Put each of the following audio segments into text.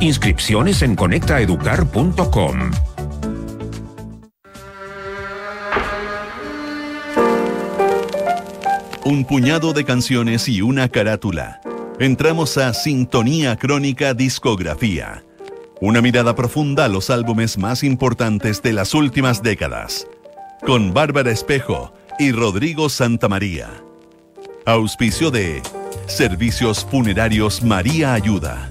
Inscripciones en conectaeducar.com. Un puñado de canciones y una carátula. Entramos a Sintonía Crónica Discografía. Una mirada profunda a los álbumes más importantes de las últimas décadas. Con Bárbara Espejo y Rodrigo Santamaría. Auspicio de Servicios Funerarios María Ayuda.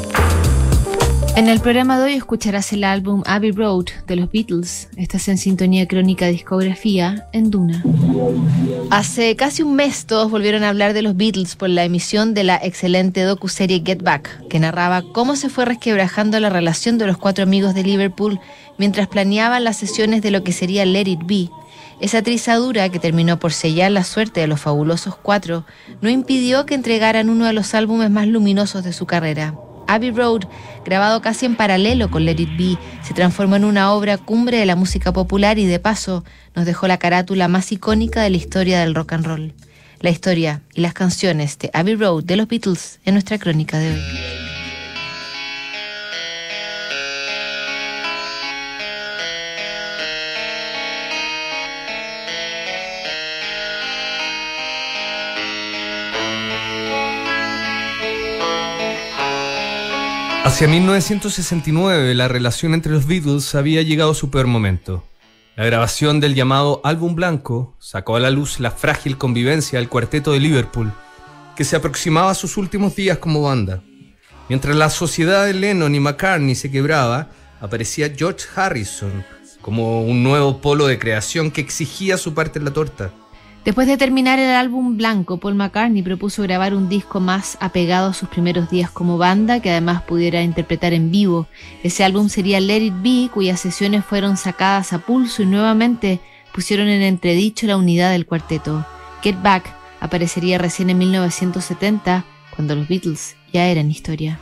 En el programa de hoy escucharás el álbum Abbey Road de los Beatles. Estás en sintonía crónica discografía en Duna. Hace casi un mes todos volvieron a hablar de los Beatles por la emisión de la excelente docuserie Get Back, que narraba cómo se fue resquebrajando la relación de los cuatro amigos de Liverpool mientras planeaban las sesiones de lo que sería Let It Be, esa trizadura que terminó por sellar la suerte de los fabulosos cuatro no impidió que entregaran uno de los álbumes más luminosos de su carrera. Abbey Road, grabado casi en paralelo con Let It Be, se transformó en una obra cumbre de la música popular y de paso nos dejó la carátula más icónica de la historia del rock and roll. La historia y las canciones de Abbey Road de los Beatles en nuestra crónica de hoy. Hacia 1969 la relación entre los Beatles había llegado a su peor momento. La grabación del llamado Álbum Blanco sacó a la luz la frágil convivencia del cuarteto de Liverpool, que se aproximaba a sus últimos días como banda. Mientras la sociedad de Lennon y McCartney se quebraba, aparecía George Harrison como un nuevo polo de creación que exigía su parte en la torta. Después de terminar el álbum blanco, Paul McCartney propuso grabar un disco más apegado a sus primeros días como banda, que además pudiera interpretar en vivo. Ese álbum sería Let It Be, cuyas sesiones fueron sacadas a pulso y nuevamente pusieron en entredicho la unidad del cuarteto. Get Back aparecería recién en 1970, cuando los Beatles ya eran historia.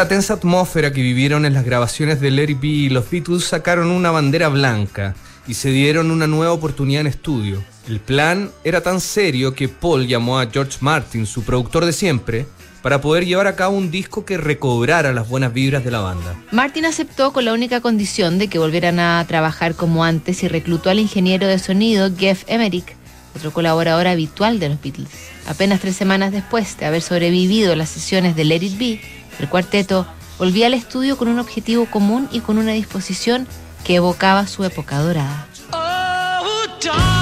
La tensa atmósfera que vivieron en las grabaciones de Larry B, los Beatles sacaron una bandera blanca y se dieron una nueva oportunidad en estudio. El plan era tan serio que Paul llamó a George Martin, su productor de siempre, para poder llevar a cabo un disco que recobrara las buenas vibras de la banda. Martin aceptó con la única condición de que volvieran a trabajar como antes y reclutó al ingeniero de sonido Jeff Emerick, otro colaborador habitual de los Beatles. Apenas tres semanas después de haber sobrevivido las sesiones de Let It Be, el cuarteto volvía al estudio con un objetivo común y con una disposición que evocaba su época dorada. ese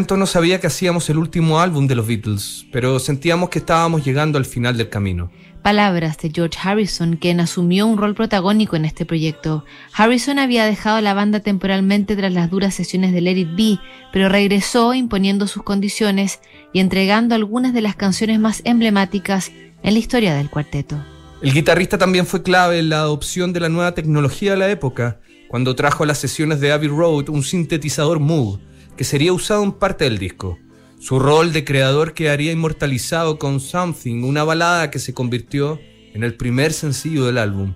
momento no sabía que hacíamos el último álbum de los Beatles, pero sentíamos que estábamos llegando al final del camino. Palabras de George Harrison, quien asumió un rol protagónico en este proyecto. Harrison había dejado la banda temporalmente tras las duras sesiones de Let It Be, pero regresó imponiendo sus condiciones y entregando algunas de las canciones más emblemáticas en la historia del cuarteto. El guitarrista también fue clave en la adopción de la nueva tecnología de la época, cuando trajo a las sesiones de Abbey Road un sintetizador Moog que sería usado en parte del disco. Su rol de creador quedaría inmortalizado con Something, una balada que se convirtió en el primer sencillo del álbum.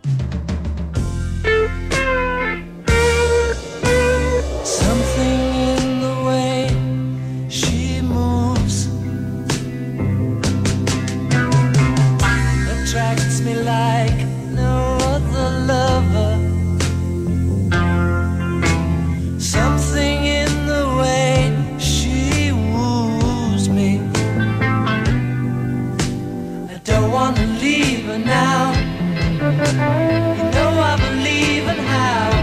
You know I believe in how.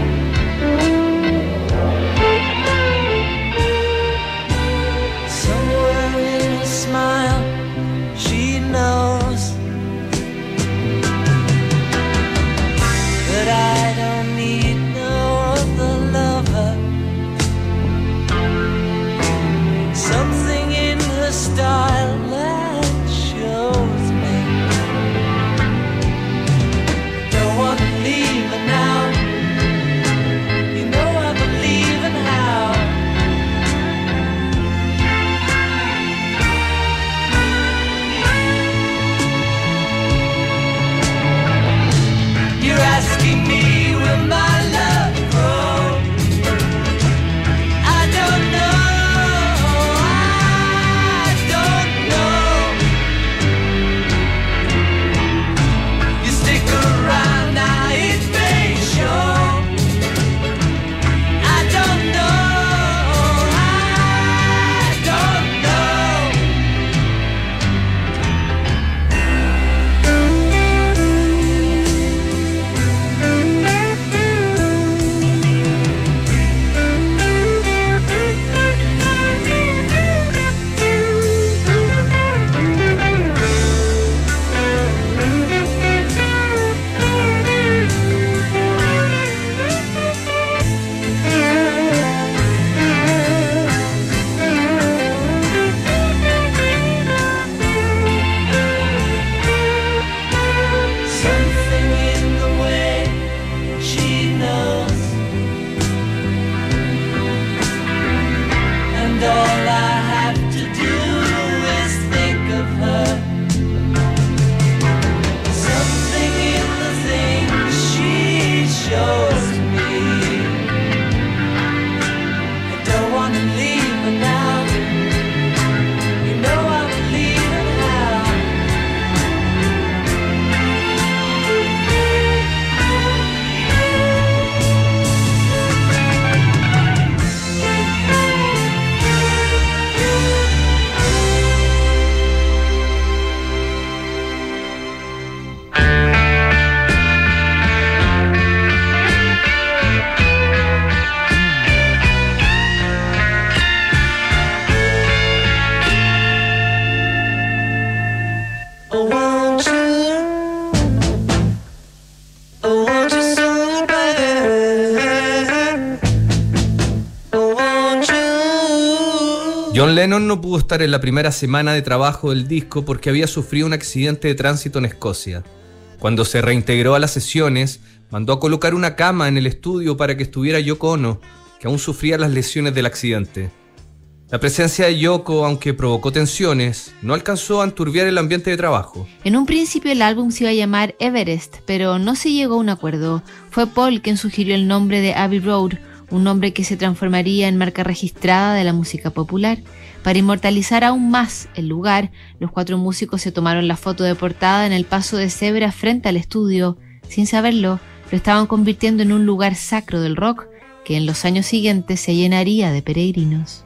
Lennon no pudo estar en la primera semana de trabajo del disco porque había sufrido un accidente de tránsito en Escocia. Cuando se reintegró a las sesiones, mandó a colocar una cama en el estudio para que estuviera Yoko Ono, que aún sufría las lesiones del accidente. La presencia de Yoko, aunque provocó tensiones, no alcanzó a enturbiar el ambiente de trabajo. En un principio el álbum se iba a llamar Everest, pero no se llegó a un acuerdo. Fue Paul quien sugirió el nombre de Abbey Road, un nombre que se transformaría en marca registrada de la música popular. Para inmortalizar aún más el lugar, los cuatro músicos se tomaron la foto de portada en el paso de cebra frente al estudio. Sin saberlo, lo estaban convirtiendo en un lugar sacro del rock que en los años siguientes se llenaría de peregrinos.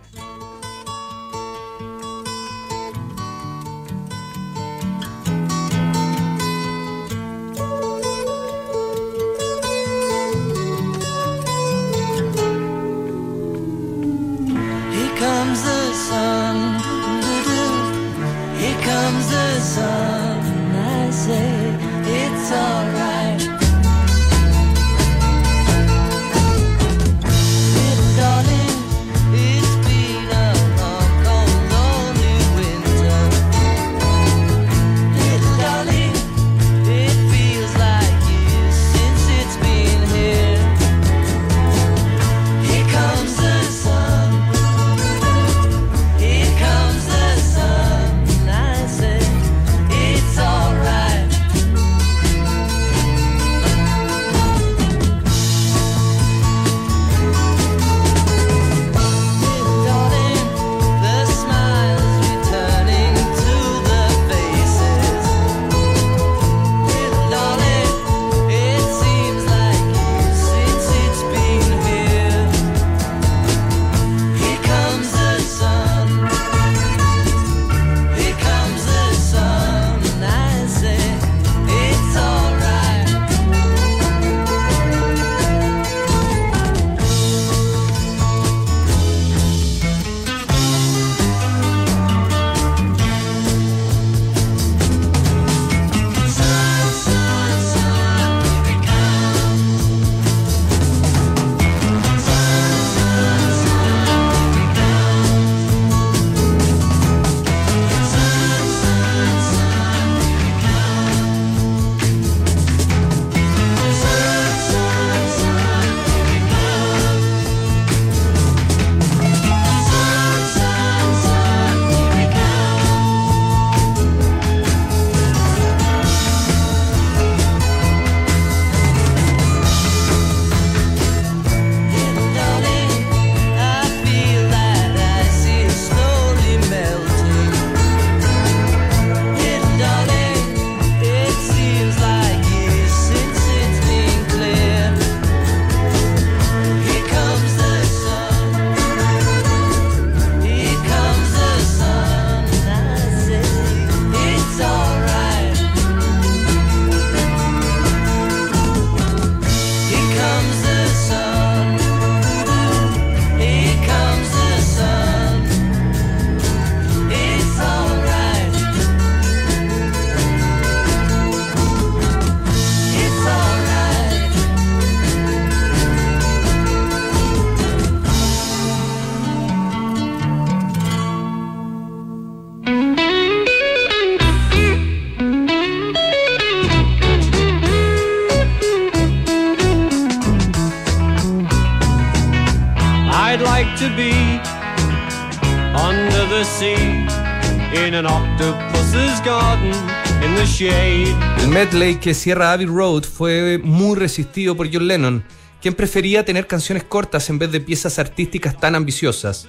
El medley que cierra Abbey Road fue muy resistido por John Lennon, quien prefería tener canciones cortas en vez de piezas artísticas tan ambiciosas.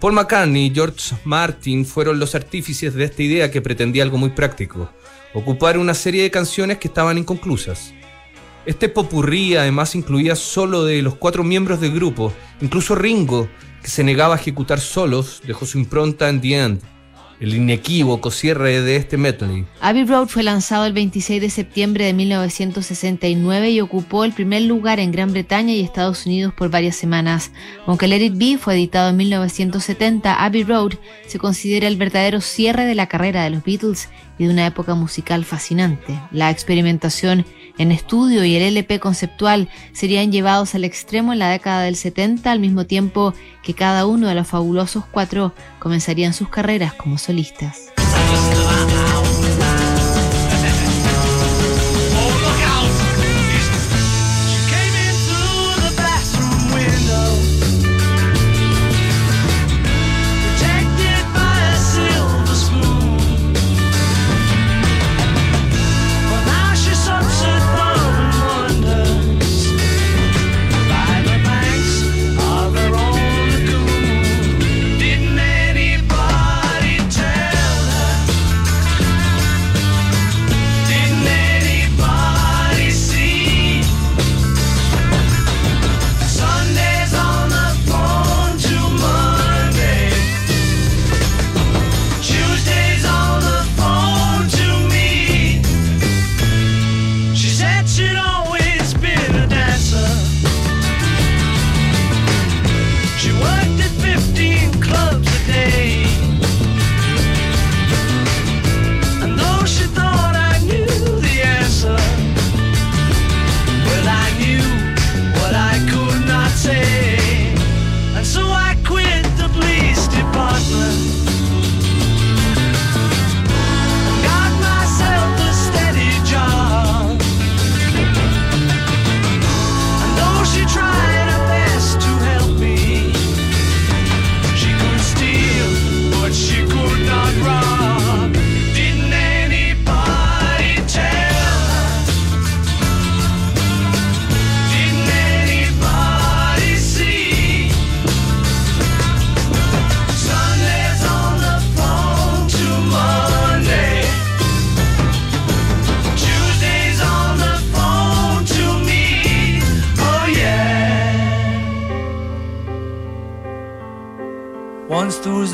Paul McCartney y George Martin fueron los artífices de esta idea que pretendía algo muy práctico, ocupar una serie de canciones que estaban inconclusas. Este popurrí además incluía solo de los cuatro miembros del grupo, incluso Ringo, que se negaba a ejecutar solos, dejó su impronta en The End, el inequívoco cierre de este medley. Abbey Road fue lanzado el 26 de septiembre de 1969 y ocupó el primer lugar en Gran Bretaña y Estados Unidos por varias semanas. Aunque Let It Be fue editado en 1970, Abbey Road se considera el verdadero cierre de la carrera de los Beatles de una época musical fascinante. La experimentación en estudio y el LP conceptual serían llevados al extremo en la década del 70 al mismo tiempo que cada uno de los fabulosos cuatro comenzarían sus carreras como solistas.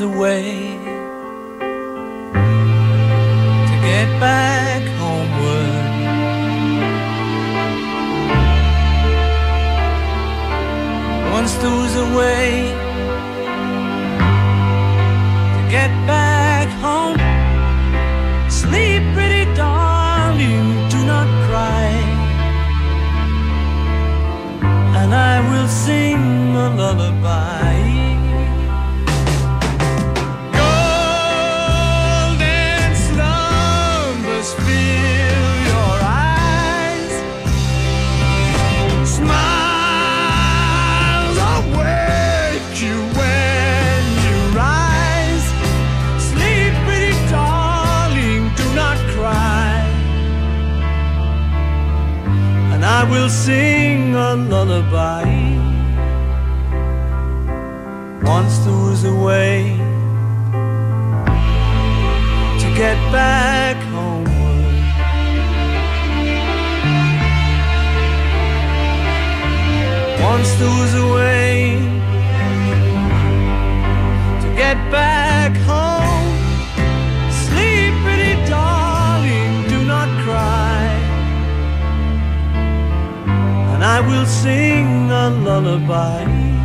away. a lullaby.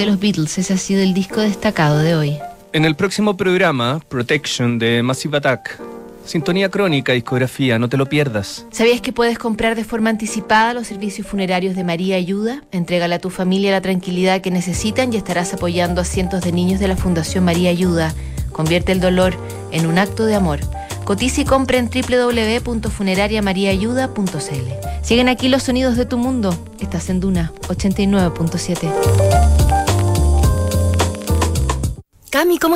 De los Beatles, ese ha sido el disco destacado de hoy. En el próximo programa, Protection de Massive Attack. Sintonía crónica, discografía, no te lo pierdas. ¿Sabías que puedes comprar de forma anticipada los servicios funerarios de María Ayuda? Entrégale a tu familia la tranquilidad que necesitan y estarás apoyando a cientos de niños de la Fundación María Ayuda. Convierte el dolor en un acto de amor. Cotiza y compra en www.funerariamariaayuda.cl. Siguen aquí los sonidos de tu mundo. Estás en Duna 89.7. Cami, ¿cómo